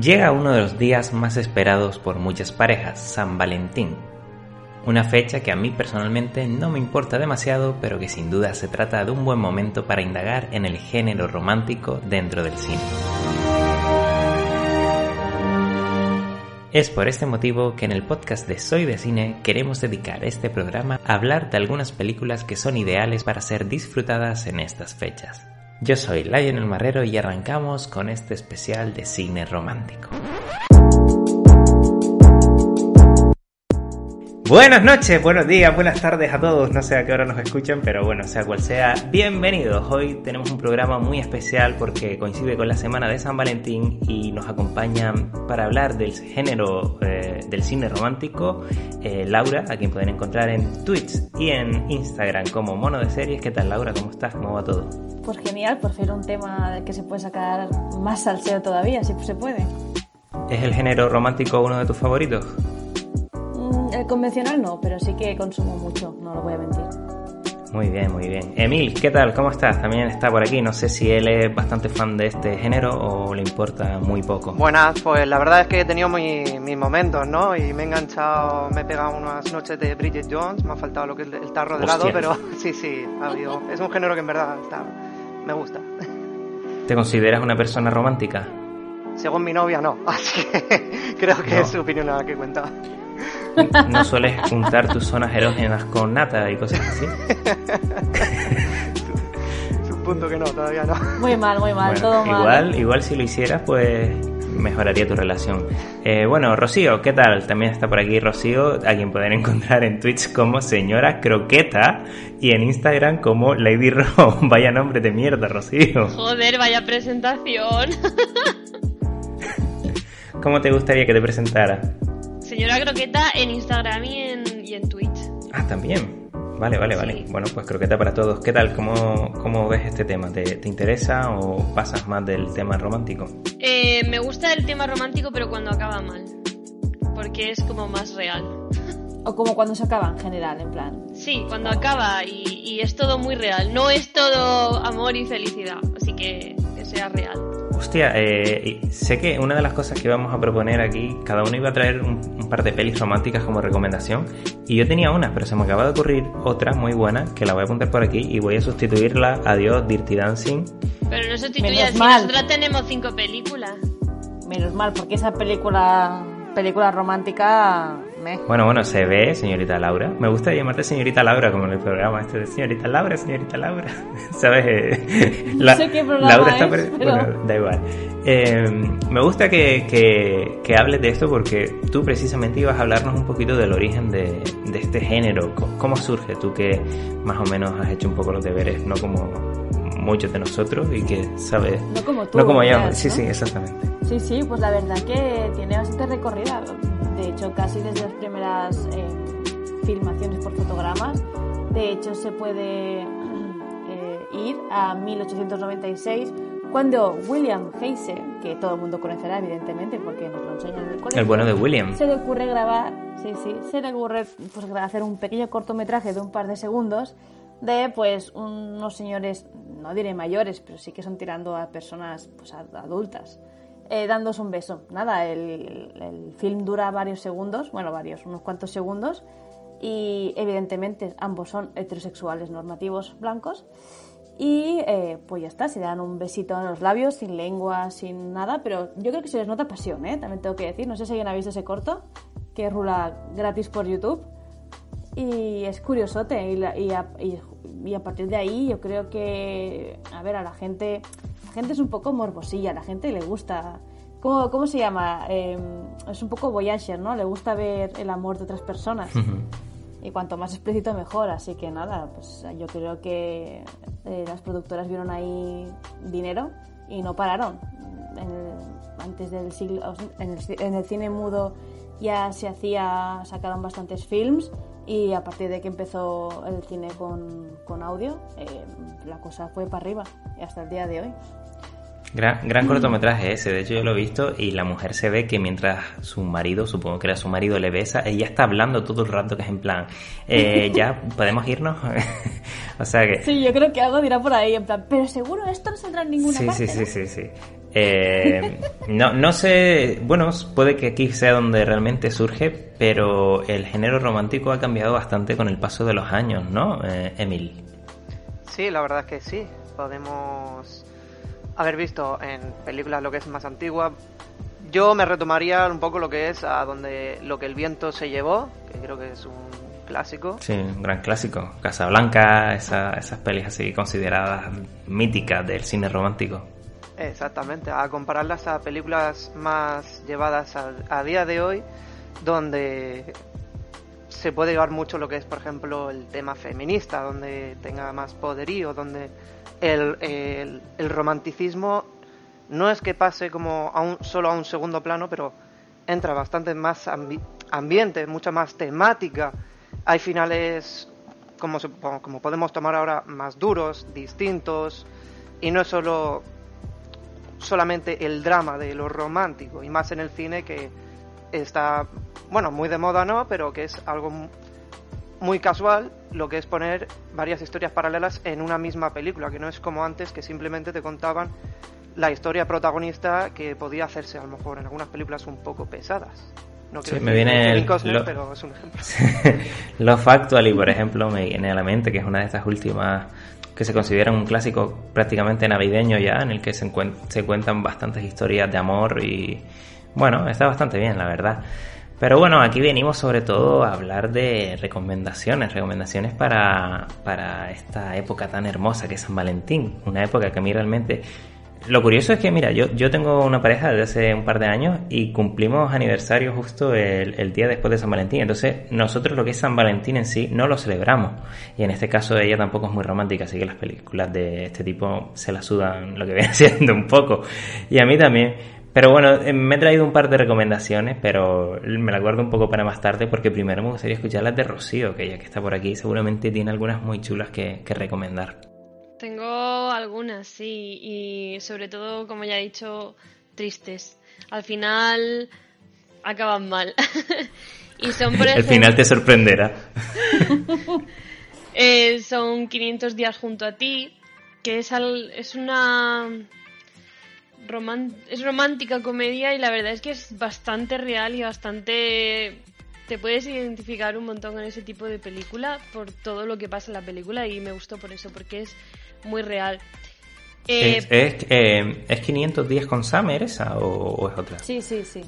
Llega uno de los días más esperados por muchas parejas, San Valentín. Una fecha que a mí personalmente no me importa demasiado, pero que sin duda se trata de un buen momento para indagar en el género romántico dentro del cine. Es por este motivo que en el podcast de Soy de Cine queremos dedicar este programa a hablar de algunas películas que son ideales para ser disfrutadas en estas fechas. Yo soy Lionel Marrero y arrancamos con este especial de cine romántico. Buenas noches, buenos días, buenas tardes a todos. No sé a qué hora nos escuchan, pero bueno, sea cual sea, bienvenidos. Hoy tenemos un programa muy especial porque coincide con la semana de San Valentín y nos acompañan para hablar del género eh, del cine romántico eh, Laura, a quien pueden encontrar en Twitch y en Instagram como Mono de Series. ¿Qué tal, Laura? ¿Cómo estás? ¿Cómo va todo? Pues genial, por ser un tema que se puede sacar más salseo todavía, si se puede. ¿Es el género romántico uno de tus favoritos? El convencional no, pero sí que consumo mucho, no lo voy a mentir. Muy bien, muy bien. Emil, ¿qué tal? ¿Cómo estás? También está por aquí. No sé si él es bastante fan de este género o le importa muy poco. Buenas, pues la verdad es que he tenido mis momentos, ¿no? Y me he enganchado, me he pegado unas noches de Bridget Jones, me ha faltado lo que es el tarro de lado, pero sí, sí, ha habido. Es un género que en verdad está, me gusta. ¿Te consideras una persona romántica? Según mi novia, no. Así que creo que es su opinión la que cuenta. ¿No sueles juntar tus zonas erógenas con nata y cosas así? punto que no, todavía no. Muy mal, muy mal, todo mal. Igual, igual si lo hicieras, pues mejoraría tu relación. Eh, bueno, Rocío, ¿qué tal? También está por aquí Rocío, a quien pueden encontrar en Twitch como Señora Croqueta y en Instagram como Lady Ro. Vaya nombre de mierda, Rocío. Joder, vaya presentación. ¿Cómo te gustaría que te presentara? Señora Croqueta en Instagram y en, y en Twitch. Ah, también. Vale, vale, vale. Bueno, pues croqueta para todos. ¿Qué tal? ¿Cómo, cómo ves este tema? ¿Te, ¿Te, interesa o pasas más del tema romántico? Eh, me gusta el tema romántico, pero cuando acaba mal. Porque es como más real. O como cuando se acaba en general, en plan. Sí, cuando acaba y, y es todo muy real. No es todo amor y felicidad. Así que que sea real. Hostia, eh, sé que una de las cosas que vamos a proponer aquí, cada uno iba a traer un, par de pelis románticas como recomendación, y yo tenía una, pero se me acaba de ocurrir otra muy buena, que la voy a apuntar por aquí, y voy a sustituirla, adiós, Dirty Dancing. Pero no sustituyas, si nosotros tenemos cinco películas. Menos mal, porque esa película, película romántica bueno, bueno, se ve, señorita Laura. Me gusta llamarte señorita Laura como en el programa este de señorita Laura, señorita Laura. ¿Sabes? no sé qué programa Laura está... es, Bueno, da igual. Eh, me gusta que, que, que, hables de esto porque tú precisamente ibas a hablarnos un poquito del origen de, de este género. ¿Cómo surge? Tú que más o menos has hecho un poco los deberes, no como muchos de nosotros y que sabes... No como tú. No como yo. Sí, sí, exactamente. Sí, sí, pues la verdad que tiene bastante recorrida de hecho casi desde las primeras eh, filmaciones por fotogramas. De hecho se puede eh, ir a 1896 cuando William Heise, que todo el mundo conocerá evidentemente porque nos lo enseñan en el colegio, el bueno de William, se le ocurre grabar, sí, sí, se le ocurre pues, hacer un pequeño cortometraje de un par de segundos de pues unos señores, no diré mayores, pero sí que son tirando a personas pues adultas eh, dándose un beso. Nada, el, el, film dura varios segundos, bueno, varios, unos cuantos segundos, y evidentemente ambos son heterosexuales normativos blancos. Y eh, pues ya está, se dan un besito en los labios, sin lengua, sin nada, pero yo creo que se les nota pasión, ¿eh? también tengo que decir. No sé si alguien ha visto ese corto, que rula gratis por YouTube. Y es curiosote, y, a, y, y a partir de ahí yo creo que, a ver, a la gente gente es un poco morbosilla, la gente le gusta. ¿Cómo, cómo se llama? Eh, es un poco voyager, ¿no? Le gusta ver el amor de otras personas. y cuanto más explícito mejor. Así que nada, pues yo creo que eh, las productoras vieron ahí dinero y no pararon. antes del siglo, en el, en el, cine mudo ya se hacía, sacaron bastantes films y a partir de que empezó el cine con, con audio, eh, la cosa fue para arriba y hasta el día de hoy. Gran, gran cortometraje ese, de hecho yo lo he visto y la mujer se ve que mientras su marido, supongo que era su marido, le besa, ella está hablando todo el rato que es en plan, eh, ya, ¿podemos irnos? o sea que... Sí, yo creo que algo dirá por ahí, en plan, pero seguro esto no saldrá en ninguna sí, parte. Sí, sí, sí, sí. Eh, no, no sé, bueno, puede que aquí sea donde realmente surge, pero el género romántico ha cambiado bastante con el paso de los años, ¿no, eh, Emil? Sí, la verdad es que sí. Podemos haber visto en películas lo que es más antigua. Yo me retomaría un poco lo que es a donde lo que el viento se llevó, que creo que es un clásico. Sí, un gran clásico. Casablanca, esa, esas pelis así consideradas míticas del cine romántico. Exactamente, a compararlas a películas más llevadas a, día de hoy, donde se puede llevar mucho lo que es, por ejemplo, el tema feminista, donde tenga más poderío, donde el, el, romanticismo no es que pase como a un, solo a un segundo plano, pero entra bastante más ambiente, mucha más temática. Hay finales, como, como podemos tomar ahora, más duros, distintos, y no es solo solamente el drama de lo romántico, y más en el cine que está, bueno, muy de moda no, pero que es algo muy casual lo que es poner varias historias paralelas en una misma película, que no es como antes que simplemente te contaban la historia protagonista que podía hacerse a lo mejor en algunas películas un poco pesadas. No sí, me viene el, lo, pero es un ejemplo. Los Factually, por ejemplo, me viene a la mente, que es una de estas últimas que se considera un clásico prácticamente navideño ya, en el que se, se cuentan bastantes historias de amor y bueno, está bastante bien, la verdad. Pero bueno, aquí venimos sobre todo a hablar de recomendaciones, recomendaciones para, para esta época tan hermosa que es San Valentín, una época que a mí realmente... Lo curioso es que, mira, yo, yo tengo una pareja desde hace un par de años y cumplimos aniversario justo el, día después de San Valentín. Entonces, nosotros lo que es San Valentín en sí no lo celebramos. Y en este caso ella tampoco es muy romántica, así que las películas de este tipo se la sudan lo que viene siendo un poco. Y a mí también. Pero bueno, eh, me he traído un par de recomendaciones, pero me las guardo un poco para más tarde porque primero me gustaría escuchar las de Rocío, que ya que está por aquí seguramente tiene algunas muy chulas que, recomendar. Tengo algunas, sí, y sobre todo, como ya he dicho, tristes. Al final acaban mal. y son, por ejemplo, El final te sorprenderá. Eh, son 500 días junto a ti, que es, es una es romántica comedia y la verdad es que es bastante real y bastante te puedes identificar un montón con ese tipo de película por todo lo que pasa en la película y me gustó por eso, porque es muy real. ¿Es, eh, es, 500 días con Summer esa o, es otra? Sí, sí, sí.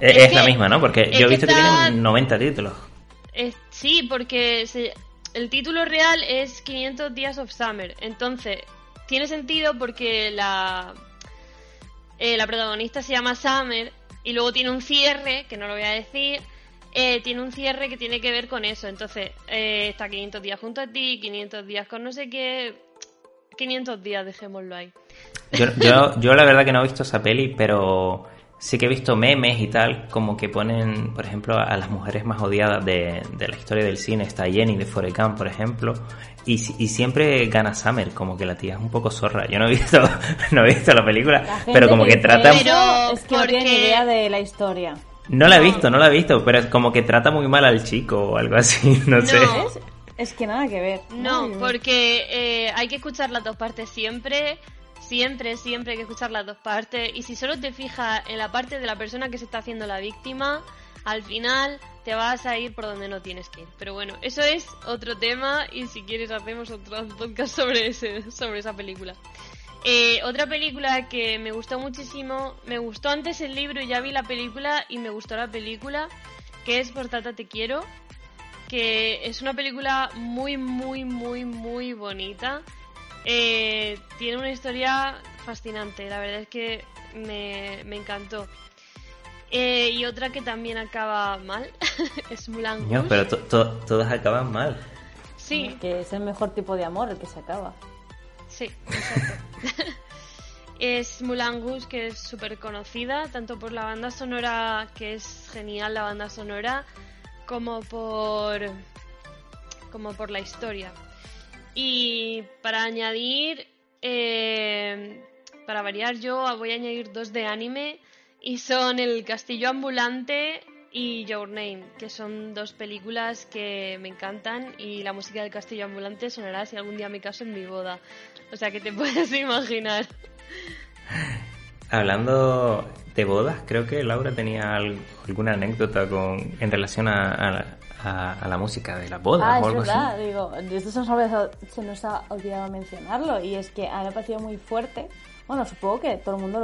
Es, la misma, ¿no? Porque yo he visto que, tienen 90 títulos. sí, porque el título real es 500 días of Summer. Entonces, tiene sentido porque la eh, la protagonista se llama Summer y luego tiene un cierre, que no lo voy a decir, eh, tiene un cierre que tiene que ver con eso. Entonces, eh, está 500 días junto a ti, 500 días con no sé qué, 500 días, dejémoslo ahí. Yo, yo, yo la verdad que no he visto esa peli, pero sí que he visto memes y tal, como que ponen, por ejemplo, a las mujeres más odiadas de, de la historia del cine. Está Jenny de Forecam, por ejemplo, y, y, siempre gana Summer, como que la tía es un poco zorra. Yo no he visto, no he visto la película, pero como que trata... Pero es que no tiene idea de la historia. No la he visto, no la he visto, pero es como que trata muy mal al chico o algo así, no, sé. Es, que nada que ver. No, porque eh, hay que escuchar las dos partes siempre siempre, siempre hay que escuchar las dos partes. Y si solo te fijas en la parte de la persona que se está haciendo la víctima, al final te vas a ir por donde no tienes que ir. Pero bueno, eso es otro tema y si quieres hacemos otro podcast sobre, ese, sobre esa película. Eh, otra película que me gustó muchísimo, me gustó antes el libro ya vi la película y me gustó la película, que es Por Tata Te Quiero, que es una película muy, muy, muy, muy bonita. Eh, tiene una historia fascinante, la verdad es que me, me encantó. Eh, y otra que también acaba mal es Mulan No, pero todas acaban mal. Sí. Que es el mejor tipo de amor el que se acaba. Sí, exacto. es Mulan Goose, que es súper conocida, tanto por la banda sonora, que es genial la banda sonora, como por, como por la historia. Y para añadir, eh, para variar yo voy a añadir dos de anime y son El Castillo Ambulante y Your Name, que son dos películas que me encantan y la música del Castillo Ambulante sonará si algún día me caso en mi boda. O sea que te puedes imaginar. Hablando de bodas, creo que Laura tenía alguna anécdota con en relación a, la música de las bodas ah, o algo es verdad, digo, esto se nos, se nos ha olvidado mencionarlo y es que a mí me ha parecido muy fuerte bueno, supongo que todo el mundo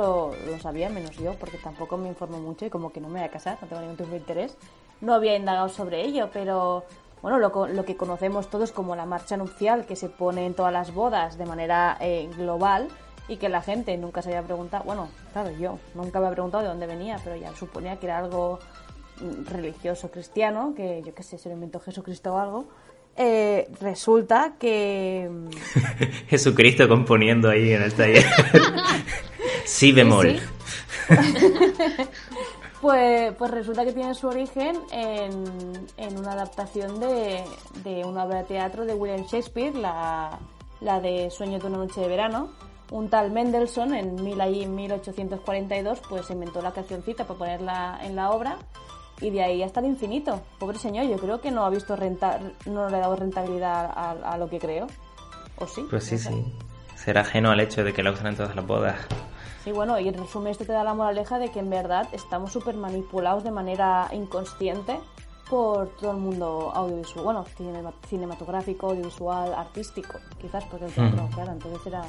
lo, sabía, menos yo, porque tampoco me informo mucho y como que no me voy a casar, no tengo ningún tipo de interés. No había indagado sobre ello, pero bueno, lo, lo que conocemos todos como la marcha nupcial que se pone en todas las bodas de manera eh, global y que la gente nunca se había preguntado, bueno, claro, yo nunca me había preguntado de dónde venía, pero ya suponía que era algo religioso cristiano, que yo qué sé, se lo inventó Jesucristo o algo, eh, resulta que... Jesucristo componiendo ahí en el taller. sí bemol. pues, pues resulta que tiene su origen en, en una adaptación de, de, una obra de teatro de William Shakespeare, la, la de Sueño de una noche de verano. Un tal Mendelssohn en, mil, en 1842 pues inventó la cancioncita para ponerla en la obra y de ahí hasta el infinito. Pobre señor, yo creo que no ha visto renta, no le ha dado rentabilidad a, lo que creo. ¿O sí? Pues sí, sí. Será ajeno al hecho de que la usan en todas las bodas. Sí, bueno, y en resumen esto te da la moraleja de que en verdad estamos súper manipulados de manera inconsciente por todo el mundo audiovisual, bueno, cinematográfico, audiovisual, artístico, quizás porque el teatro, claro, entonces era,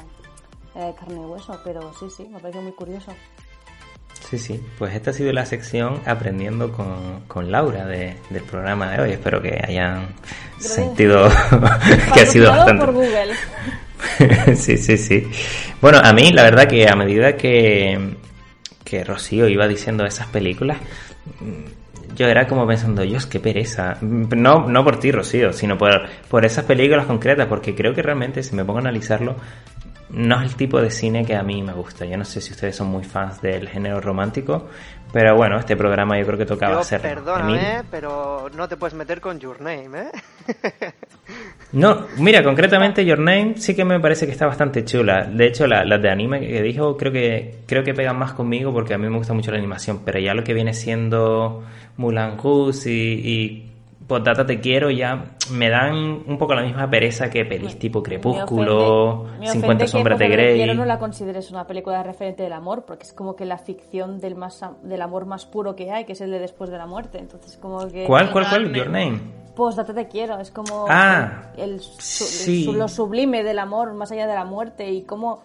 era de carne y hueso, pero sí, sí, me parece muy curioso. Sí, sí, pues esta ha sido la sección Aprendiendo con, Laura del programa de hoy. Espero que hayan sentido que ha sido bastante... por Google. sí, sí, sí. Bueno, a mí la verdad que a medida que, que Rocío iba diciendo esas películas, yo era como pensando, Dios, qué pereza. No, no por ti, Rocío, sino por, por esas películas concretas, porque creo que realmente, si me pongo a analizarlo, no es el tipo de cine que a mí me gusta. Yo no sé si ustedes son muy fans del género romántico, pero bueno, este programa yo creo que tocaba hacer. Perdóname, pero no te puedes meter con Your Name, ¿eh? no, mira, concretamente Your Name sí que me parece que está bastante chula. De hecho, las la de anime que dijo creo que creo que pegan más conmigo porque a mí me gusta mucho la animación, pero ya lo que viene siendo Mulan Rouge y Potata Te Quiero ya me dan un poco la misma pereza que pelis tipo Crepúsculo, 50 sombras de Grey. Quiero no la consideres una película referente del amor, porque es como que la ficción del más del amor más puro que hay, que es el de después de la muerte. Entonces como que ¿Cuál cuál cuál? Your Name. Postdata Te Quiero, es como ah, el, lo sublime del amor más allá de la muerte y como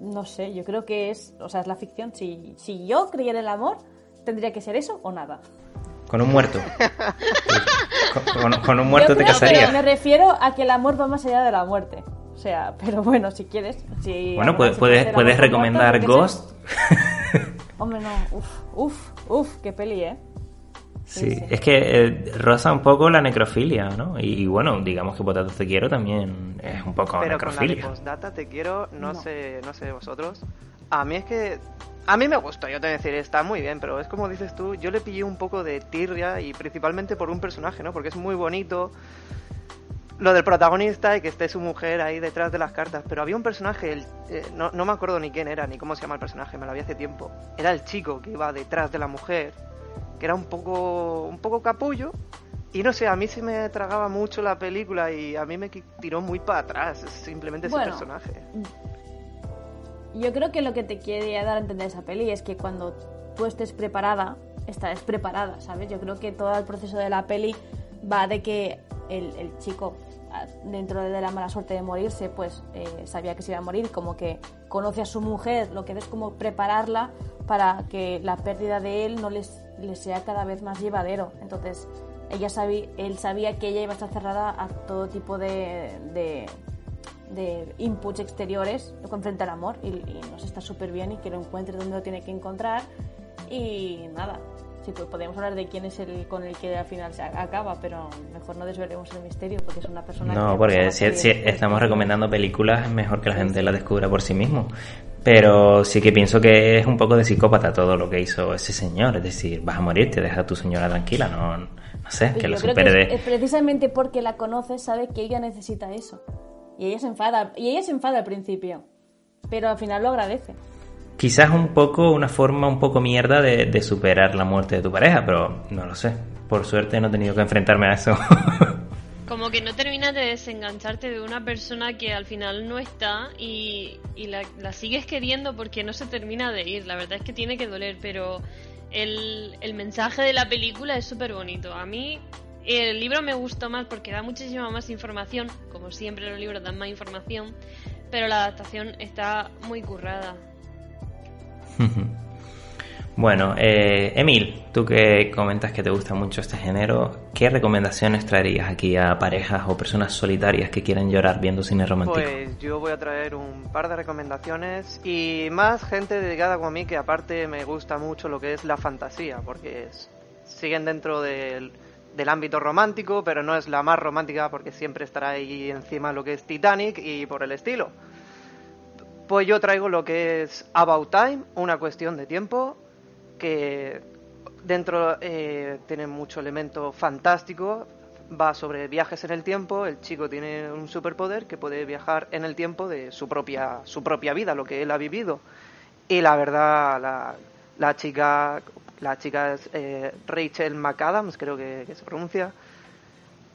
no sé, yo creo que es, o sea, es la ficción si si yo creyera en el amor, tendría que ser eso o nada. Con un muerto. con, un muerto te casarías. Me refiero a que el amor va más allá de la muerte. O sea, pero bueno, si quieres. Si bueno, puedes, puedes, recomendar Ghost. Hombre, no. Uf, uf, uf, qué peli, ¿eh? Sí, es que eh, roza un poco la necrofilia, ¿no? Y, bueno, digamos que Potato Te Quiero también es un poco Pero necrofilia. Con la Te Quiero, no, Sé, no sé vosotros. A mí es que a mí me gustó, yo te voy a decir, está muy bien, pero es como dices tú, yo le pillé un poco de tirria y principalmente por un personaje, ¿no? Porque es muy bonito lo del protagonista y que esté su mujer ahí detrás de las cartas, pero había un personaje, eh, no, no, me acuerdo ni quién era, ni cómo se llama el personaje, me lo había hace tiempo. Era el chico que iba detrás de la mujer, que era un poco, un poco capullo, y no sé, a mí se me tragaba mucho la película y a mí me tiró muy para atrás, simplemente ese personaje yo creo que lo que te quiere dar a entender esa peli es que cuando tú estés preparada, estarás preparada, ¿sabes? Yo creo que todo el proceso de la peli va de que el, chico, dentro de la mala suerte de morirse, pues eh, sabía que se iba a morir, como que conoce a su mujer, lo que es como prepararla para que la pérdida de él no les, les sea cada vez más llevadero. Entonces, ella sabía, él sabía que ella iba a estar cerrada a todo tipo de inputs exteriores con frente al amor y, nos está súper bien y que lo encuentre donde lo tiene que encontrar y nada, Sí, pues podríamos hablar de quién es el con el que al final se acaba, pero mejor no desvelemos el misterio porque es una persona. No, porque si, estamos recomendando películas, es mejor que la gente la descubra por sí mismo. Pero sí que pienso que es un poco de psicópata todo lo que hizo ese señor. Es decir, vas a morirte, deja a tu señora tranquila, no, no sé, que lo supere Es precisamente porque la conoce, sabe que ella necesita eso. Y ella se enfada, y ella se enfada al principio, pero al final lo agradece. Quizás un poco, una forma un poco mierda de, superar la muerte de tu pareja, pero no lo sé. Por suerte no he tenido que enfrentarme a eso. Como que no terminas de desengancharte de una persona que al final no está y, la, la, sigues queriendo porque no se termina de ir. La verdad es que tiene que doler, pero el, el mensaje de la película es súper bonito. A mí el libro me gustó más porque da muchísima más información, como siempre los libros dan más información, pero la adaptación está muy currada. bueno, eh, Emil, tú que comentas que te gusta mucho este género, ¿qué recomendaciones traerías aquí a parejas o personas solitarias que quieren llorar viendo cine romántico? Pues yo voy a traer un par de recomendaciones y más gente dedicada como a mí que aparte me gusta mucho lo que es la fantasía, porque siguen dentro del, del ámbito romántico, pero no es la más romántica porque siempre estará ahí encima lo que es Titanic y por el estilo. Pues yo traigo lo que es About Time, una cuestión de tiempo, que dentro eh, tiene mucho elemento fantástico, va sobre viajes en el tiempo, el chico tiene un superpoder que puede viajar en el tiempo de su propia, su propia vida, lo que él ha vivido. Y la verdad, la, la chica, la chica es eh, Rachel McAdams, creo que, se pronuncia.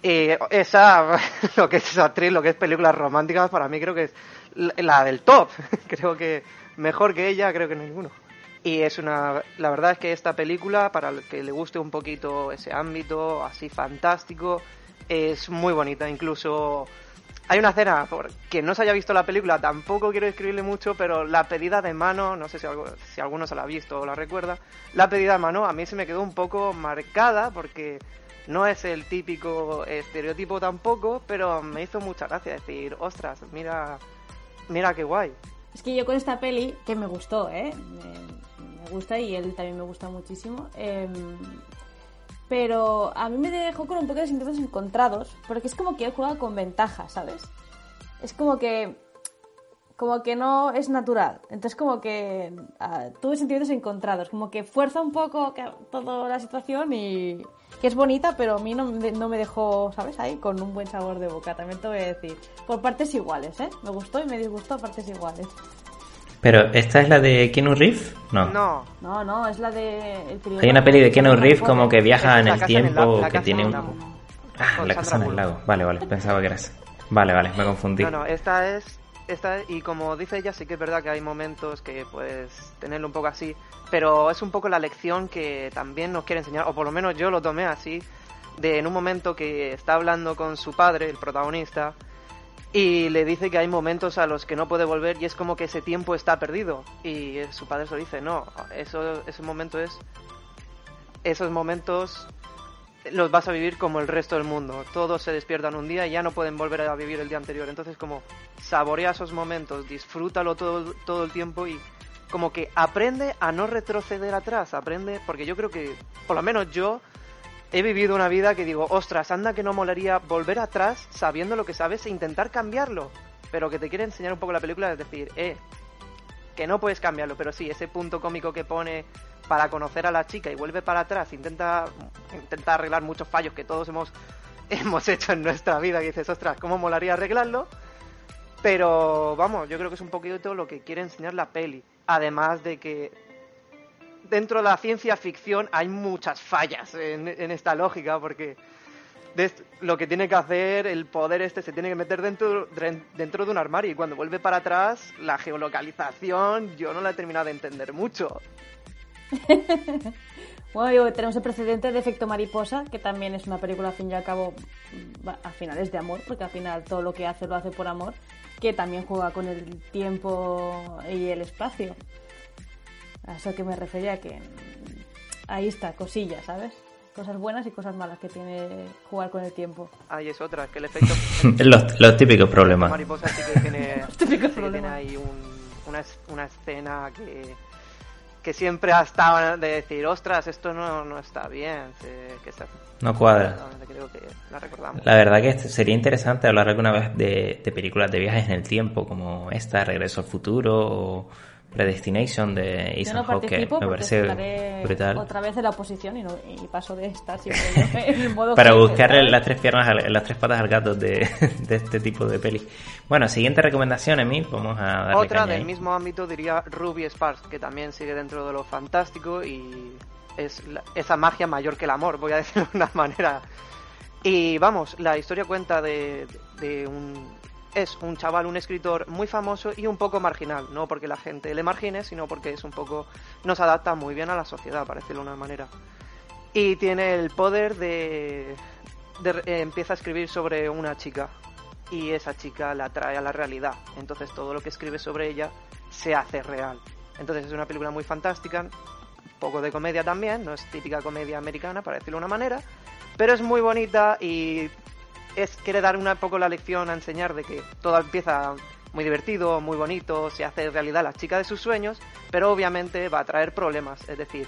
Y esa, lo que es esa actriz, lo que es películas románticas, para mí creo que es la del top. creo que mejor que ella, creo que ninguno. Y es una. La verdad es que esta película, para el que le guste un poquito ese ámbito así fantástico, es muy bonita. Incluso hay una escena, por quien no se haya visto la película, tampoco quiero escribirle mucho, pero la pedida de mano, no sé si, algo, si alguno se la ha visto o la recuerda, la pedida de mano a mí se me quedó un poco marcada porque no es el típico estereotipo tampoco, pero me hizo mucha gracia decir, ostras, mira Mira qué guay. Es que yo con esta peli, que me gustó, ¿eh? Me, gusta y él también me gusta muchísimo. Em, pero a mí me dejó con un poco de sentimientos encontrados, porque es como que él juega con ventaja, ¿sabes? Es como que como que no es natural. Entonces como que uh, tuve sentimientos encontrados, como que fuerza un poco toda la situación y que es bonita, pero a mí no, no, me dejó, ¿sabes? Ahí con un buen sabor de boca, también te voy a decir. Por partes iguales, ¿eh? Me gustó y me disgustó a partes iguales. Pero, ¿esta es la de Keanu Reeves? No. No, no, no es la de... Hay una peli de Keanu Reeves como que viaja en el tiempo, que tiene un... Ah, la casa en el lago. Vale, vale, pensaba que era esa. Vale, vale, me confundí. No, no, esta es esta, y como dice ella, sí que es verdad que hay momentos que puedes tenerlo un poco así, pero es un poco la lección que también nos quiere enseñar, o por lo menos yo lo tomé así, de en un momento que está hablando con su padre, el protagonista, y le dice que hay momentos a los que no puede volver y es como que ese tiempo está perdido. Y su padre se lo dice, no, eso, ese momento es... Esos momentos los vas a vivir como el resto del mundo. Todos se despiertan un día y ya no pueden volver a vivir el día anterior. Entonces, como saborea esos momentos, disfrútalo todo, todo el tiempo y como que aprende a no retroceder atrás. Aprende, porque yo creo que, por lo menos yo, he vivido una vida que digo, ostras, anda que no molaría volver atrás sabiendo lo que sabes e intentar cambiarlo. Pero que te quiere enseñar un poco la película es decir, eh, que no puedes cambiarlo, pero sí, ese punto cómico que pone para conocer a la chica y vuelve para atrás, intenta, intenta arreglar muchos fallos que todos hemos, hemos hecho en nuestra vida, y dices, ostras, ¿cómo molaría arreglarlo? Pero vamos, yo creo que es un poquito lo que quiere enseñar la peli. Además de que dentro de la ciencia ficción hay muchas fallas en, esta lógica, porque lo que tiene que hacer el poder este se tiene que meter dentro, dentro de un armario y cuando vuelve para atrás la geolocalización yo no la he terminado de entender mucho. bueno, tenemos el precedente de Efecto Mariposa, que también es una película, al fin y al cabo, al final es de amor, porque al final todo lo que hace lo hace por amor, que también juega con el tiempo y el espacio. A eso que me refería, que ahí está, cosilla, ¿sabes? Cosas buenas y cosas malas que tiene jugar con el tiempo. Ahí es otra, que el efecto... los, los, típicos problemas. Mariposa sí que tiene, ahí una, una escena que que siempre ha estado de decir, ostras, esto no, no está bien, que no cuadra. Creo que la recordamos. La verdad que sería interesante hablar alguna vez de, de películas de viajes en el tiempo, como esta, Regreso al Futuro, o Predestination de Ethan Hawke. Me parece brutal. Otra vez en la oposición y, no, y paso de estar siempre en el modo. Para buscarle las tres piernas, las tres patas al gato de, de, este tipo de peli. Bueno, siguiente recomendación, Emil. Vamos a darle Otra del mismo ámbito diría Ruby Sparks, que también sigue dentro de lo fantástico y es esa magia mayor que el amor, voy a decirlo de una manera. Y vamos, la historia cuenta de, de un es un chaval, un escritor muy famoso y un poco marginal, no porque la gente le margine, sino porque es un poco nos adapta muy bien a la sociedad, para decirlo de una manera. Y tiene el poder de, eh, empieza a escribir sobre una chica y esa chica la trae a la realidad. Entonces todo lo que escribe sobre ella se hace real. Entonces es una película muy fantástica, poco de comedia también, no es típica comedia americana, para decirlo de una manera, pero es muy bonita y es quiere dar un poco la lección a enseñar de que todo empieza muy divertido, muy bonito, se hace realidad la chica de sus sueños, pero obviamente va a traer problemas, es decir,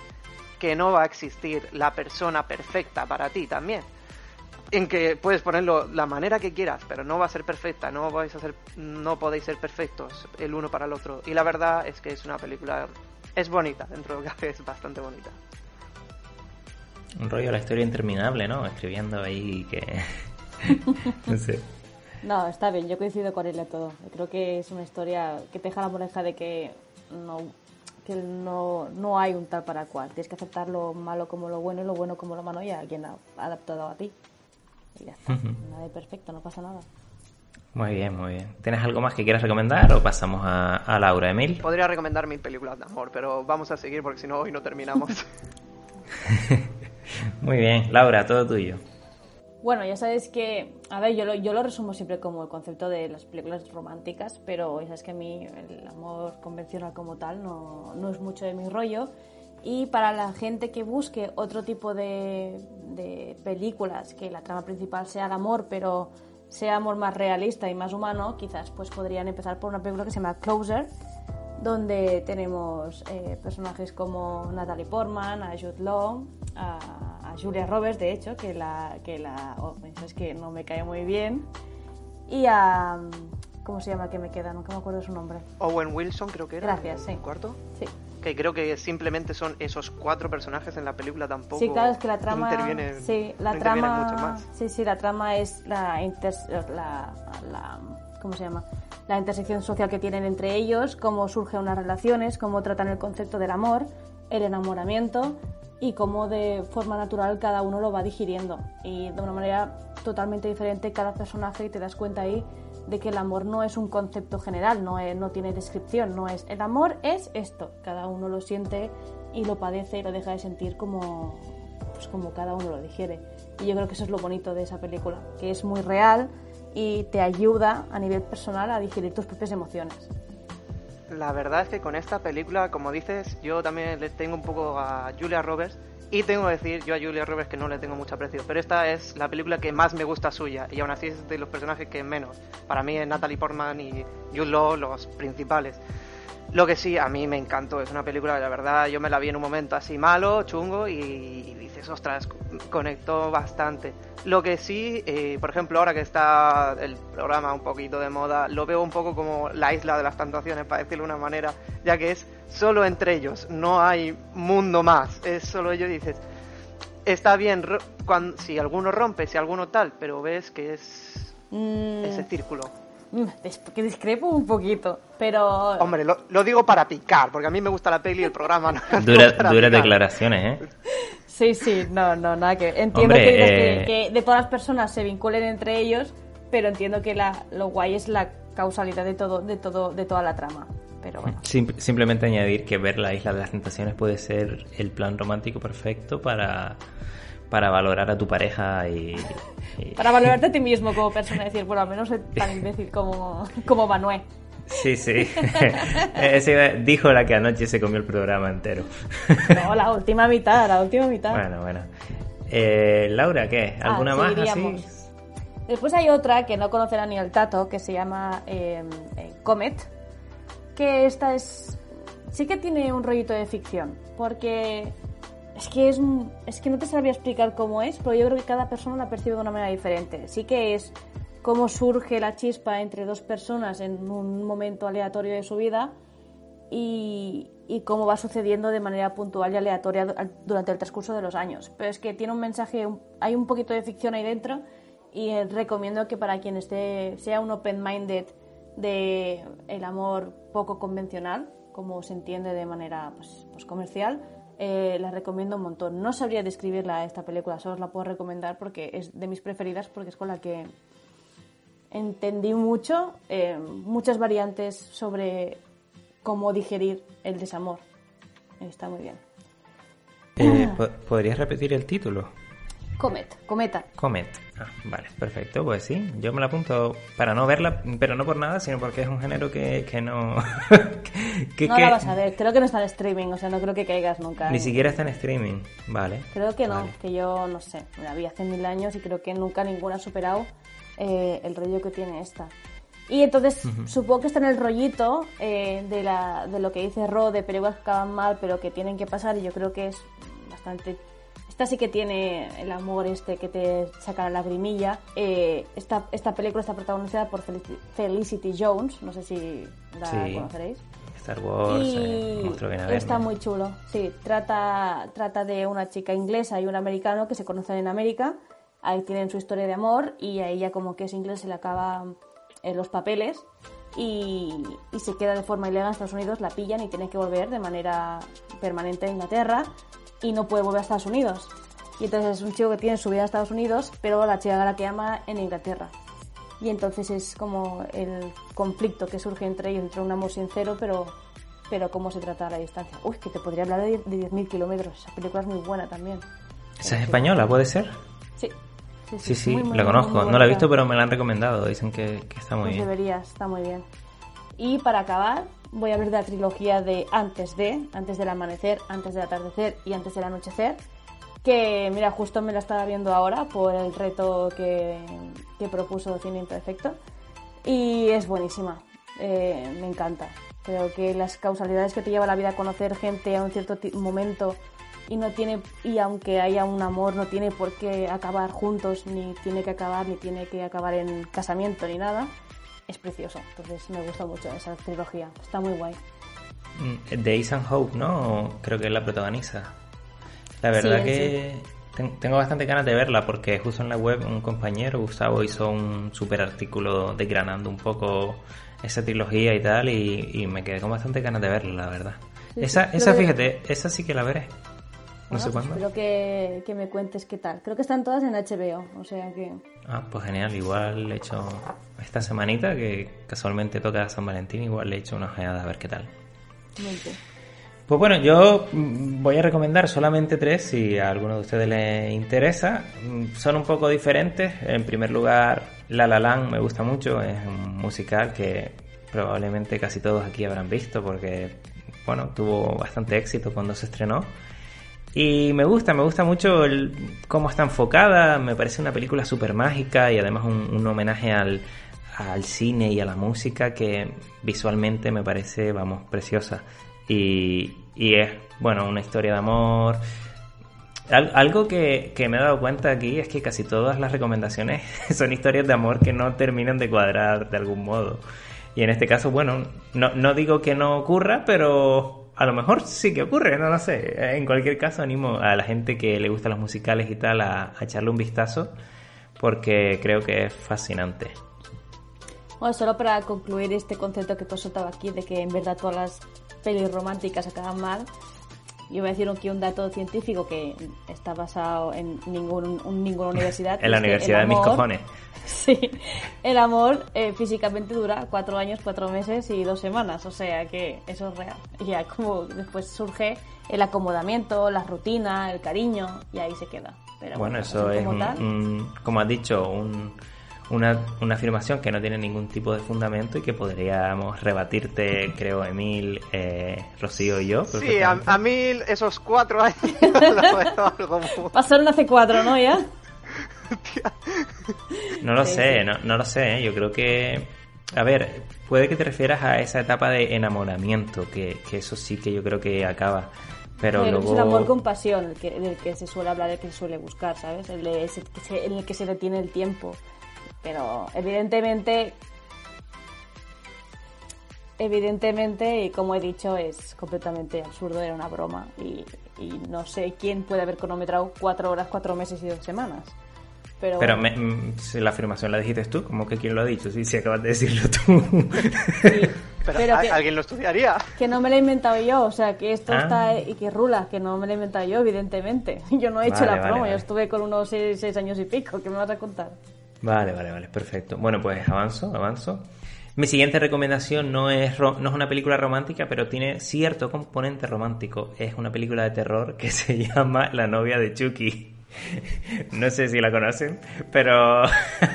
que no va a existir la persona perfecta para ti también. En que puedes ponerlo la manera que quieras, pero no va a ser perfecta, no vais a ser, no podéis ser perfectos el uno para el otro. Y la verdad es que es una película, es bonita, dentro de lo que es bastante bonita. Un rollo la historia interminable, ¿no? Escribiendo ahí que no está bien, yo coincido con él de todo. Creo que es una historia que te deja la moreja de que no que no, no hay un tal para cual. Tienes que aceptar lo malo como lo bueno y lo bueno como lo malo y alguien ha adaptado a ti. Y ya está. Nada de perfecto, no pasa nada. Muy bien, muy bien. ¿Tienes algo más que quieras recomendar o pasamos a, a Laura, Emil? Podría recomendar mil películas de amor, pero vamos a seguir porque si no hoy no terminamos. muy bien, Laura, todo tuyo. Bueno, ya sabes que, a ver, yo lo, resumo siempre como el concepto de las películas románticas, pero ya sabes que a mí el amor convencional como tal no, no es mucho de mi rollo. Y para la gente que busque otro tipo de, de películas, que la trama principal sea el amor, pero sea amor más realista y más humano, quizás pues podrían empezar por una película que se llama Closer, donde tenemos eh, personajes como Natalie Portman, a Jude Law, a Julia Roberts, de hecho, que la, que la oh, es que no me cae muy bien, y a, ¿cómo se llama que me queda? Nunca me acuerdo su nombre. Owen Wilson creo que era. Gracias, sí. ¿Cuarto? Sí. Que creo que simplemente son esos cuatro personajes en la película tampoco. Sí, claro, es que la trama. sí, la trama. Sí, sí, la trama es la, la, la, ¿Cómo se llama? La intersección social que tienen entre ellos, cómo surgen unas relaciones, cómo tratan el concepto del amor, el enamoramiento, y cómo de forma natural cada uno lo va digiriendo. Y de una manera totalmente diferente cada personaje y te das cuenta ahí de que el amor no es un concepto general, no, no tiene descripción, no es el amor es esto, cada uno lo siente y lo padece y lo deja de sentir como, pues como cada uno lo digiere. Y yo creo que eso es lo bonito de esa película, que es muy real y te ayuda a nivel personal a digerir tus propias emociones. La verdad es que con esta película, como dices, yo también le tengo un poco a Julia Roberts. Y tengo que decir yo a Julia Roberts que no le tengo mucho aprecio, pero esta es la película que más me gusta suya y aún así es de los personajes que menos. Para mí es Natalie Portman y Jude Law los principales. Lo que sí, a mí me encantó, es una película, la verdad, yo me la vi en un momento así malo, chungo, y, dices, ostras, conectó bastante. Lo que sí, eh, por ejemplo, ahora que está el programa un poquito de moda, lo veo un poco como la isla de las tentaciones, para decirlo de una manera, ya que es solo entre ellos, no hay mundo más, es solo ellos y dices, está bien cuando, si alguno rompe, si alguno tal, pero ves que es mm. ese círculo. Mm, que discrepo un poquito, pero... Hombre, lo, digo para picar, porque a mí me gusta la peli y el programa. No duras declaraciones, ¿eh? Sí, sí, no, no, nada que... Entiendo que, eh, de todas las personas se vinculen entre ellos, pero entiendo que la, lo guay es la causalidad de todo, de todo, de toda la trama. Pero bueno. simplemente añadir que ver la Isla de las Tentaciones puede ser el plan romántico perfecto para para valorar a tu pareja y, Para valorarte a ti mismo como persona, decir, bueno, al menos soy tan imbécil como, como Manuel. Sí, sí. dijo la que anoche se comió el programa entero. no, la última mitad, la última mitad. Bueno, bueno. Eh, Laura, ¿qué? Ah, ¿Alguna más así? Después hay otra que no conocerá ni el tato, que se llama eh, eh, Comet, que esta es sí que tiene un rollito de ficción, porque es que, es, es que no te sabría explicar cómo es, pero yo creo que cada persona la percibe de una manera diferente. Sí que es cómo surge la chispa entre dos personas en un momento aleatorio de su vida y, y cómo va sucediendo de manera puntual y aleatoria durante el transcurso de los años. Pero es que tiene un mensaje, hay un poquito de ficción ahí dentro y recomiendo que para quien esté, sea un open-minded de el amor poco convencional, como se entiende de manera pues, pues comercial, eh, la recomiendo un montón. No sabría describirla esta película, solo os la puedo recomendar porque es de mis preferidas, porque es con la que entendí mucho, eh, muchas variantes sobre cómo digerir el desamor. Está muy bien. Eh, ¿Podrías repetir el título? Comet, cometa. Comet. Ah, vale, perfecto. Pues sí, yo me la apunto para no verla, pero no por nada, sino porque es un género que, que no. que, no la vas a ver, creo que no está en streaming, o sea, no creo que caigas nunca. Ni siquiera está en streaming, vale. Creo que no, que yo no sé, la vi hace mil años y creo que nunca ninguna ha superado eh, el rollo que tiene esta. Y entonces supongo que está en el rollito eh, de, la, de lo que dice Ro, de películas que acaban mal, pero que tienen que pasar, y yo creo que es bastante esta sí que tiene el amor este que te saca la lagrimilla. Eh, esta, esta película está protagonizada por Felicity Jones, no sé si la conoceréis. Star Wars, eh, está muy chulo. Sí, trata, trata de una chica inglesa y un americano que se conocen en América. Ahí tienen su historia de amor y a ella como que es inglés se le acaban eh, los papeles y, y, se queda de forma ilegal en Estados Unidos, la pillan y tiene que volver de manera permanente a Inglaterra y no puede volver a Estados Unidos. Y entonces es un chico que tiene su vida en Estados Unidos, pero la chica la que ama en Inglaterra. Y entonces es como el conflicto que surge entre ellos, entre un amor sincero, pero, pero cómo se trata a la distancia. Uy, que te podría hablar de 10.000 kilómetros. Esa película es muy buena también. ¿Esa es española, puede ser? Sí. Sí, sí, la conozco. no la he visto, pero me la han recomendado. Dicen que, está muy pues bien. Deberías, está muy bien. Y para acabar, voy a ver de la trilogía de Antes de, Antes del amanecer, Antes del atardecer y Antes del anochecer, que mira, justo me la estaba viendo ahora por el reto que, que propuso Cine Imperfecto y es buenísima, eh, me encanta. Creo que las causalidades que te lleva la vida a conocer gente a un cierto momento y no tiene y aunque haya un amor no tiene por qué acabar juntos ni tiene que acabar ni tiene que acabar en casamiento ni nada es precioso. Entonces me gusta mucho esa trilogía. Está muy guay. Mm, de Ethan Hope, ¿no? Creo que es la protagoniza. La verdad que tengo bastante ganas de verla porque justo en la web un compañero, Gustavo, hizo un super artículo desgranando un poco esa trilogía y tal y, me quedé con bastante ganas de verla, la verdad. esa, esa fíjate, esa sí que la veré. No sé cuándo. Espero que, que, me cuentes qué tal. Creo que están todas en HBO, o sea que... Ah, pues genial. Igual he hecho esta semanita, que casualmente toca San Valentín, igual le he hecho una ojeada a ver qué tal. Pues bueno, yo mm, voy a recomendar solamente tres si a alguno de ustedes les interesa. Mm, son un poco diferentes. En primer lugar, La La Land me gusta mucho. Es un musical que probablemente casi todos aquí habrán visto porque, bueno, tuvo bastante éxito cuando se estrenó. Y me gusta, me gusta mucho el, cómo está enfocada, me parece una película súper mágica y además un, homenaje al, al, cine y a la música que visualmente me parece, vamos, preciosa. Y, y es, bueno, una historia de amor. algo que, que, me he dado cuenta aquí es que casi todas las recomendaciones son historias de amor que no terminan de cuadrar de algún modo. Y en este caso, bueno, no, no digo que no ocurra, pero a lo mejor sí que ocurre, no lo sé. En cualquier caso, animo a la gente que le gustan los musicales y tal a, echarle un vistazo porque creo que es fascinante. Bueno, solo para concluir este concepto que tú has soltado aquí de que en verdad todas las pelis románticas acaban mal, yo a decir aquí un dato científico que está basado en ningún, ninguna universidad. en la universidad de mis cojones. Sí, el amor eh, físicamente dura cuatro años, cuatro meses y dos semanas, o sea que eso es real. Y ya como después surge el acomodamiento, la rutina, el cariño y ahí se queda. Pero bueno, eso es, como has dicho, un una, una, afirmación que no tiene ningún tipo de fundamento y que podríamos rebatirte, creo, Emil, eh, Rocío y yo. Sí, a, a mí esos cuatro años Pasaron hace cuatro, ¿no? Ya. no lo sé, no, no, lo sé. ¿eh? Yo creo que a ver, puede que te refieras a esa etapa de enamoramiento, que, eso sí que yo creo que acaba. Pero luego... Es el amor con pasión el que, del que se suele hablar, el que se suele buscar, ¿sabes? El en el que se detiene el tiempo. Pero evidentemente evidentemente, y como he dicho, es completamente absurdo, era una broma. Y, no sé quién puede haber cronometrado cuatro horas, cuatro meses y dos semanas. Pero, pero mm, si la afirmación la dijiste tú, ¿cómo que quién lo ha dicho? Si, si acabas de decirlo tú. pero, alguien lo estudiaría. Que no me lo he inventado yo, o sea, que esto ah. está y que rula, que no me lo he inventado yo, evidentemente. Yo no he hecho la promo, yo estuve con unos seis, seis años y pico, ¿qué me vas a contar? Vale, vale, vale, perfecto. Bueno, pues avanzo, avanzo. Mi siguiente recomendación no es, no es una película romántica, pero tiene cierto componente romántico. Es una película de terror que se llama La novia de Chucky. No sé si la conocen, pero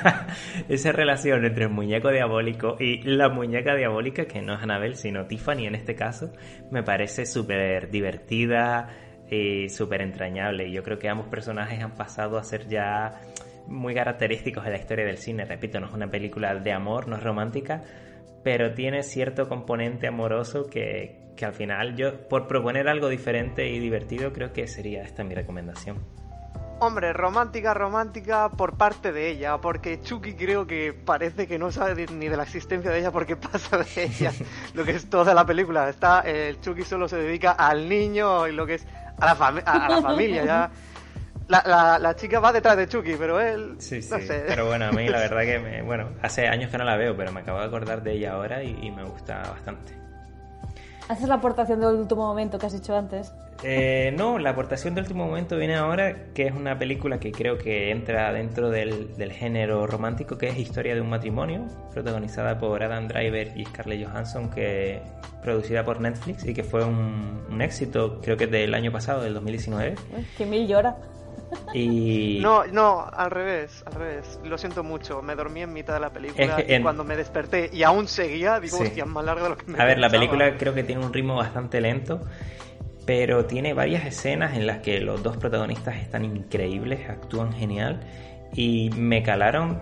esa relación entre el muñeco diabólico y la muñeca diabólica, que no es Annabelle, sino Tiffany en este caso, me parece súper divertida y súper entrañable. Y yo creo que ambos personajes han pasado a ser ya muy característicos de la historia del cine. Repito, no es una película de amor, no es romántica, pero tiene cierto componente amoroso que, que al final yo, por proponer algo diferente y divertido, creo que sería esta mi recomendación. Hombre, romántica, romántica por parte de ella, porque Chucky creo que parece que no sabe ni de la existencia de ella porque pasa de ella lo que es toda la película. Está, el Chucky solo se dedica al niño y lo que es a la, a la familia, ya la, la, chica va detrás de Chucky, pero él. Sí, sí. Pero bueno, a mí la verdad que. Me, bueno, hace años que no la veo, pero me acabo de acordar de ella ahora y, me gusta bastante. ¿Haces la aportación del último momento que has dicho antes? Eh, no, la aportación del último momento viene ahora, que es una película que creo que entra dentro del, del género romántico, que es Historia de un matrimonio, protagonizada por Adam Driver y Scarlett Johansson, que producida por Netflix y que fue un, un éxito, creo que del año pasado, del 2019. que mil llora. Y... No, no, al revés, al revés. Lo siento mucho. Me dormí en mitad de la película y cuando me desperté y aún seguía, digo, hostia, más larga de lo que me A ver, la película creo que tiene un ritmo bastante lento, pero tiene varias escenas en las que los dos protagonistas están increíbles, actúan genial y me calaron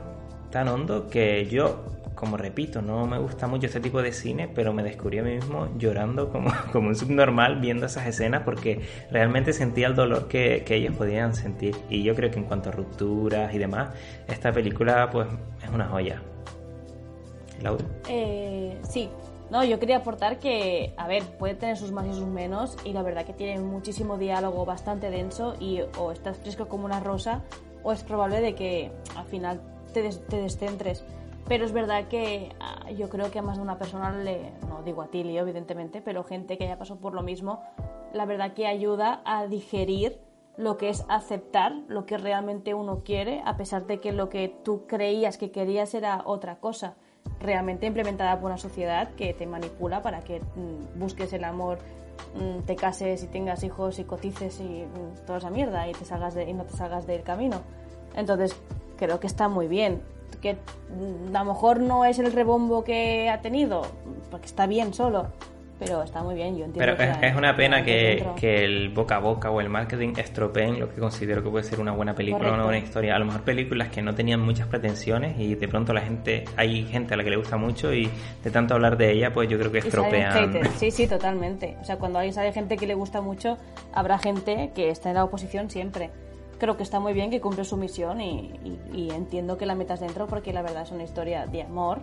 tan hondo que yo como repito, no me gusta mucho este tipo de cine, pero me descubrí a mí mismo llorando como, como un subnormal viendo esas escenas porque realmente sentía el dolor que, que, ellos podían sentir. Y yo creo que en cuanto a rupturas y demás, esta película pues es una joya. Laura. Eh, sí, no, yo quería aportar que, a ver, puede tener sus más y sus menos y la verdad que tiene muchísimo diálogo bastante denso y o estás fresco como una rosa o es probable de que al final te, te descentres. Pero es verdad que ah, yo creo que a más de una persona le, no digo a ti, Leo, evidentemente, pero gente que haya pasado por lo mismo, la verdad que ayuda a digerir lo que es aceptar lo que realmente uno quiere, a pesar de que lo que tú creías que querías era otra cosa, realmente implementada por una sociedad que te manipula para que mm, busques el amor, mm, te cases y tengas hijos y cotices y mm, toda esa mierda y, te salgas de, y no te salgas del camino. Entonces, creo que está muy bien que a lo mejor no es el rebombo que ha tenido, porque está bien solo, pero está muy bien, yo entiendo. Pero es, una pena que, que, el boca a boca o el marketing estropeen lo que considero que puede ser una buena película o una buena historia. A lo mejor películas que no tenían muchas pretensiones y de pronto la gente, hay gente a la que le gusta mucho y de tanto hablar de ella, pues yo creo que estropean. Sí, sí, totalmente. O sea, cuando hay gente que le gusta mucho, habrá gente que está en la oposición siempre creo que está muy bien, que cumple su misión y, entiendo que la metas dentro porque la verdad es una historia de amor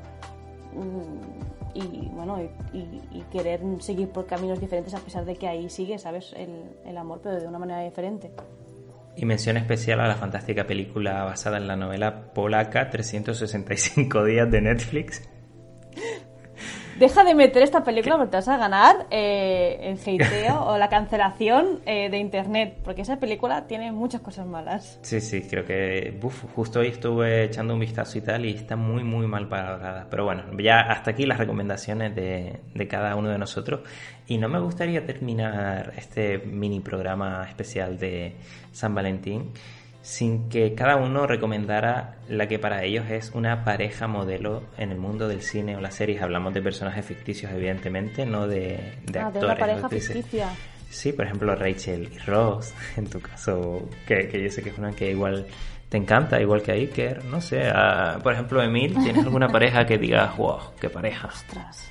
mm, y bueno y, querer seguir por caminos diferentes a pesar de que ahí sigue, ¿sabes? El, el amor, pero de una manera diferente. Y mención especial a la fantástica película basada en la novela polaca 365 días de Netflix Deja de meter esta película porque te vas a ganar eh, el hateo o la cancelación eh, de internet, porque esa película tiene muchas cosas malas. Sí, sí, creo que justo hoy estuve echando un vistazo y tal y está muy, muy mal valorada. Pero bueno, ya hasta aquí las recomendaciones de, de cada uno de nosotros. Y no me gustaría terminar este mini programa especial de San Valentín sin que cada uno recomendara la que para ellos es una pareja modelo en el mundo del cine o las series. Hablamos de personajes ficticios, evidentemente, no de, de ah, actores. De una pareja ficticia. Sí, por ejemplo, Rachel y Ross, en tu caso, que, que, yo sé que es una que igual te encanta, igual que a Iker, no sé, por ejemplo, Emil, ¿tienes alguna pareja que digas, wow, qué pareja? Ostras.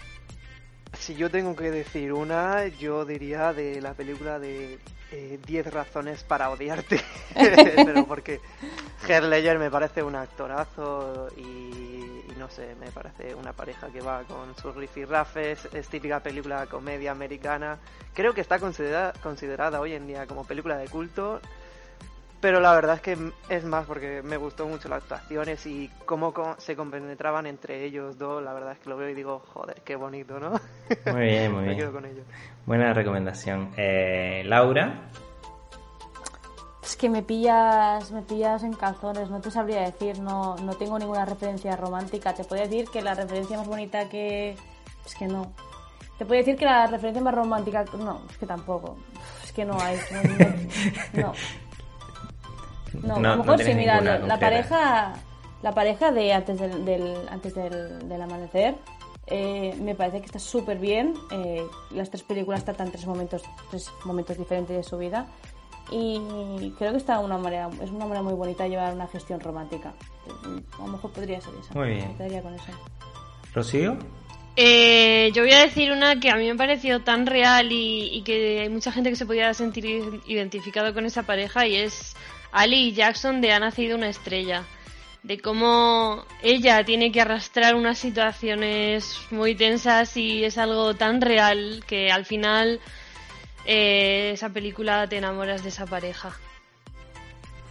Si yo tengo que decir una, yo diría de la película de 10 eh, razones para odiarte, pero porque Heath Ledger me parece un actorazo y, no sé, me parece una pareja que va con sus rifirrafes, es típica película comedia americana, creo que está considerada, considerada hoy en día como película de culto, pero la verdad es que es más porque me gustó mucho las actuaciones y cómo se compenetraban entre ellos dos. La verdad es que lo veo y digo, joder, qué bonito, ¿no? Muy bien, muy me bien. Quedo con ellos. Buena recomendación. Eh, Laura. Es que me pillas, me pillas en calzones, no te sabría decir, no, no tengo ninguna referencia romántica. Te podría decir que la referencia más bonita que... Es que no. Te podría decir que la referencia más romántica... No, es que tampoco. Es que no hay. no. No, a lo mejor sí, mira, la, pareja la pareja de antes del, antes del, amanecer eh, me parece que está súper bien. Eh, las tres películas tratan tres momentos, tres momentos diferentes de su vida. Y creo que está una manera, es una manera muy bonita de llevar una gestión romántica. A lo mejor podría ser esa. Muy bien. Me con eso. ¿Rocío? Eh, yo voy a decir una que a mí me ha parecido tan real y, y, que hay mucha gente que se podía sentir identificado con esa pareja y es Ali Jackson de Ha nacido una estrella, de cómo ella tiene que arrastrar unas situaciones muy tensas y es algo tan real que al final eh, esa película te enamoras de esa pareja.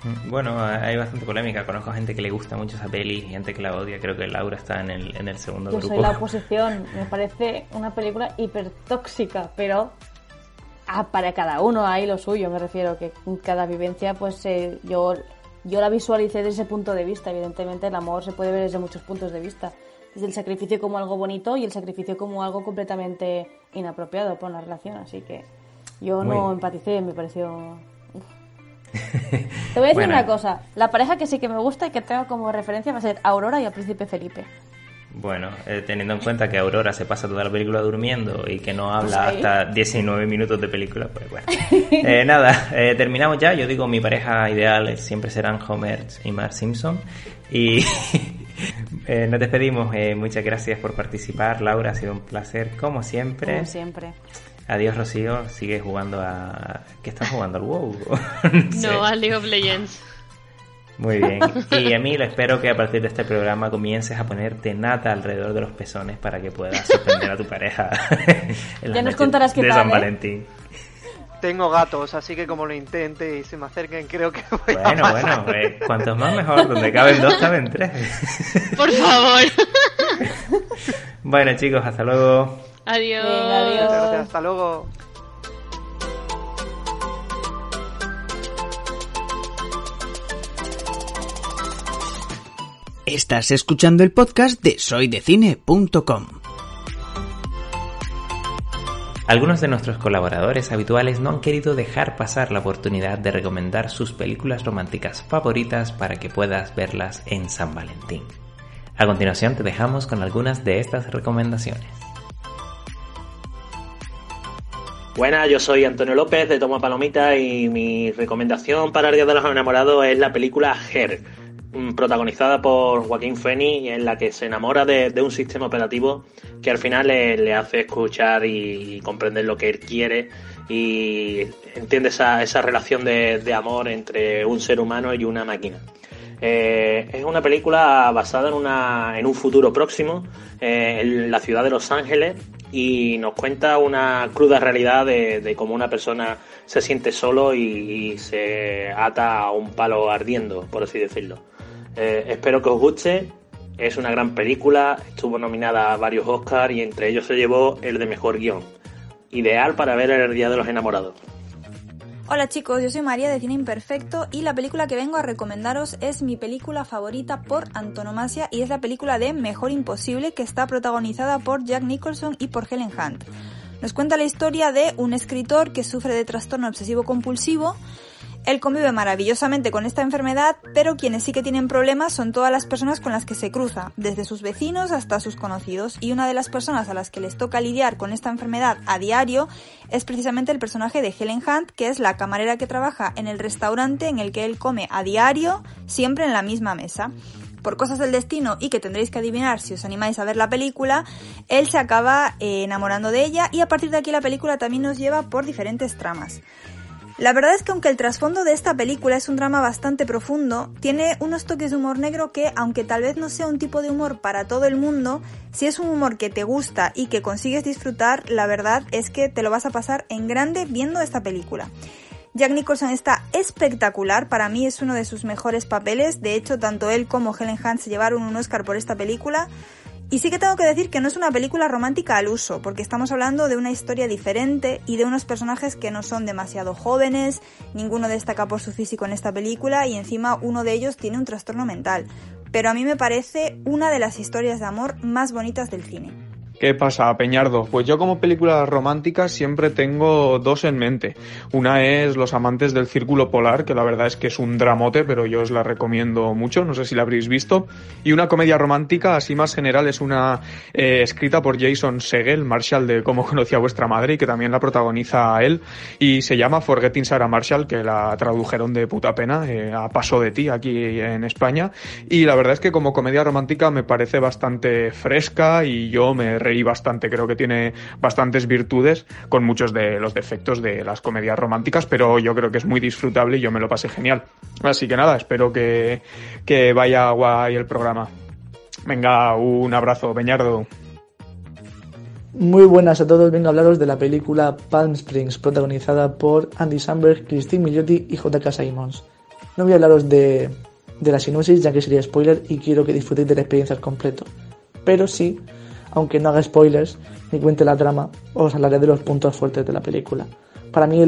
Mm, bueno, hay bastante polémica. Conozco gente que le gusta mucho esa peli y gente que la odia. Creo que Laura está en el, en el segundo Yo grupo. Yo soy la oposición. Me parece una película hiper tóxica, pero ah, para cada uno hay lo suyo, me refiero, que cada vivencia, pues eh, yo, yo la visualicé desde ese punto de vista. Evidentemente, el amor se puede ver desde muchos puntos de vista. Desde el sacrificio como algo bonito y el sacrificio como algo completamente inapropiado para una relación. Así que yo no empaticé, me pareció. Te voy a decir una cosa: la pareja que sí que me gusta y que tengo como referencia va a ser Aurora y el príncipe Felipe. Bueno, eh, teniendo en cuenta que Aurora se pasa toda la película durmiendo y que no habla pues hasta 19 minutos de película, pues bueno. Eh, nada, eh, terminamos ya. Yo digo, mi pareja ideal siempre serán Homer y Mark Simpson. Y nos despedimos. muchas gracias por participar, Laura. Ha sido un placer, como siempre. Como siempre. Adiós, Rocío. Sigue jugando a. ¿Qué estás jugando? ¿Al WoW? no, no al League of Legends. Muy bien. Y Emil, espero que a partir de este programa comiences a ponerte nata alrededor de los pezones para que puedas sorprender a tu pareja. ya nos contarás qué de tal, San ¿eh? Valentín. Tengo gatos, así que como lo intente y se me acerquen, creo que voy bueno, a Bueno, bueno, eh, cuantos más mejor. Donde caben dos, caben tres. Por favor. bueno, chicos, hasta luego. Adiós. adiós. Hasta luego. Estás escuchando el podcast de soydecine.com. Algunos de nuestros colaboradores habituales no han querido dejar pasar la oportunidad de recomendar sus películas románticas favoritas para que puedas verlas en San Valentín. A continuación te dejamos con algunas de estas recomendaciones. Buenas, yo soy Antonio López de Toma Palomita y mi recomendación para el Día de los Enamorados es la película Her protagonizada por Joaquín Feni, en la que se enamora de, un sistema operativo que al final le, hace escuchar y, comprender lo que él quiere y entiende esa, esa relación de, amor entre un ser humano y una máquina. Eh, es una película basada en, una, en un futuro próximo, eh, en la ciudad de Los Ángeles, y nos cuenta una cruda realidad de, cómo una persona se siente solo y, se ata a un palo ardiendo, por así decirlo. Eh, espero que os guste. Es una gran película, estuvo nominada a varios Oscars y entre ellos se llevó el de mejor guion. Ideal para ver el Día de los Enamorados. Hola chicos, yo soy María de Cine Imperfecto y la película que vengo a recomendaros es mi película favorita por antonomasia y es la película de Mejor Imposible que está protagonizada por Jack Nicholson y por Helen Hunt. Nos cuenta la historia de un escritor que sufre de trastorno obsesivo compulsivo Él convive maravillosamente con esta enfermedad, pero quienes sí que tienen problemas son todas las personas con las que se cruza, desde sus vecinos hasta sus conocidos. Y una de las personas a las que les toca lidiar con esta enfermedad a diario es precisamente el personaje de Helen Hunt, que es la camarera que trabaja en el restaurante en el que él come a diario, siempre en la misma mesa por cosas del destino y que tendréis que adivinar si os animáis a ver la película, él se acaba eh, enamorando de ella y a partir de aquí la película también nos lleva por diferentes tramas. La verdad es que aunque el trasfondo de esta película es un drama bastante profundo, tiene unos toques de humor negro que, aunque tal vez no sea un tipo de humor para todo el mundo, si es un humor que te gusta y que consigues disfrutar, la verdad es que te lo vas a pasar en grande viendo esta película. Jack Nicholson está espectacular, para mí es uno de sus mejores papeles, de hecho tanto él como Helen Hunt se llevaron un Oscar por esta película, y sí que tengo que decir que no es una película romántica al uso, porque estamos hablando de una historia diferente y de unos personajes que no son demasiado jóvenes, ninguno destaca por su físico en esta película y encima uno de ellos tiene un trastorno mental. Pero a mí me parece una de las historias de amor más bonitas del cine. ¿Qué pasa, Peñardo? Pues yo como películas románticas siempre tengo dos en mente. Una es Los amantes del círculo polar, que la verdad es que es un dramote, pero yo os la recomiendo mucho, no sé si la habréis visto. Y una comedia romántica, así más general, es una eh, escrita por Jason Segel, Marshall de Cómo conocía a vuestra madre, y que también la protagoniza a él, y se llama Forgetting Sarah Marshall, que la tradujeron de puta pena eh, a paso de ti aquí en España. Y la verdad es que como comedia romántica me parece bastante fresca y yo me reí bastante, creo que tiene bastantes virtudes con muchos de los defectos de las comedias románticas, pero yo creo que es muy disfrutable y yo me lo pasé genial. Así que nada, espero que, que vaya guay el programa. Venga, un abrazo, Beñardo. Muy buenas a todos, vengo a hablaros de la película Palm Springs, protagonizada por Andy Samberg, Christine Milioti y J.K. Simons. No voy a hablaros de, de la sinopsis, ya que sería spoiler y quiero que disfrutéis de la experiencia al completo. Pero sí aunque no haga spoilers ni cuente la trama, os hablaré de los puntos fuertes de la película. Para mí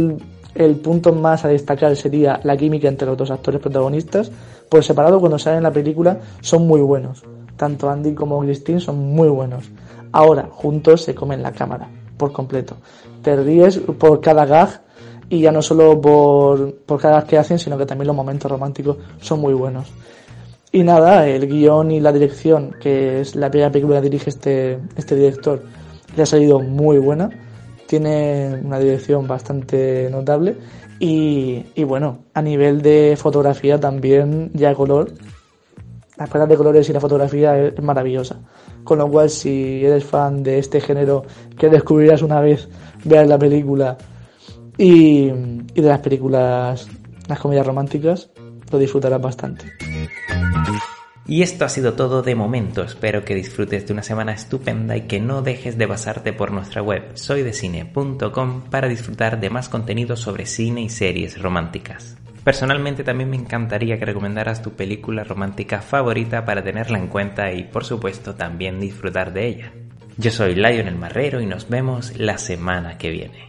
el, punto más a destacar sería la química entre los dos actores protagonistas. Por separado, cuando salen en la película, son muy buenos. Tanto Andy como Christine son muy buenos. Ahora, juntos se comen la cámara, por completo. Te ríes por cada gag y ya no solo por, por cada gag que hacen, sino que también los momentos románticos son muy buenos. Y nada, el guion y la dirección, que es la primera película que dirige este, este director, le ha salido muy buena. Tiene una dirección bastante notable. Y, y bueno, a nivel de fotografía también, ya color, las paletas de colores y la fotografía es, maravillosa. Con lo cual, si eres fan de este género que descubrirás una vez, veas la película y, y de las películas, las comedias románticas, lo disfrutarás bastante. Y esto ha sido todo de momento, espero que disfrutes de una semana estupenda y que no dejes de pasarte por nuestra web soydecine.com para disfrutar de más contenido sobre cine y series románticas. Personalmente también me encantaría que recomendaras tu película romántica favorita para tenerla en cuenta y por supuesto también disfrutar de ella. Yo soy Lionel Marrero y nos vemos la semana que viene.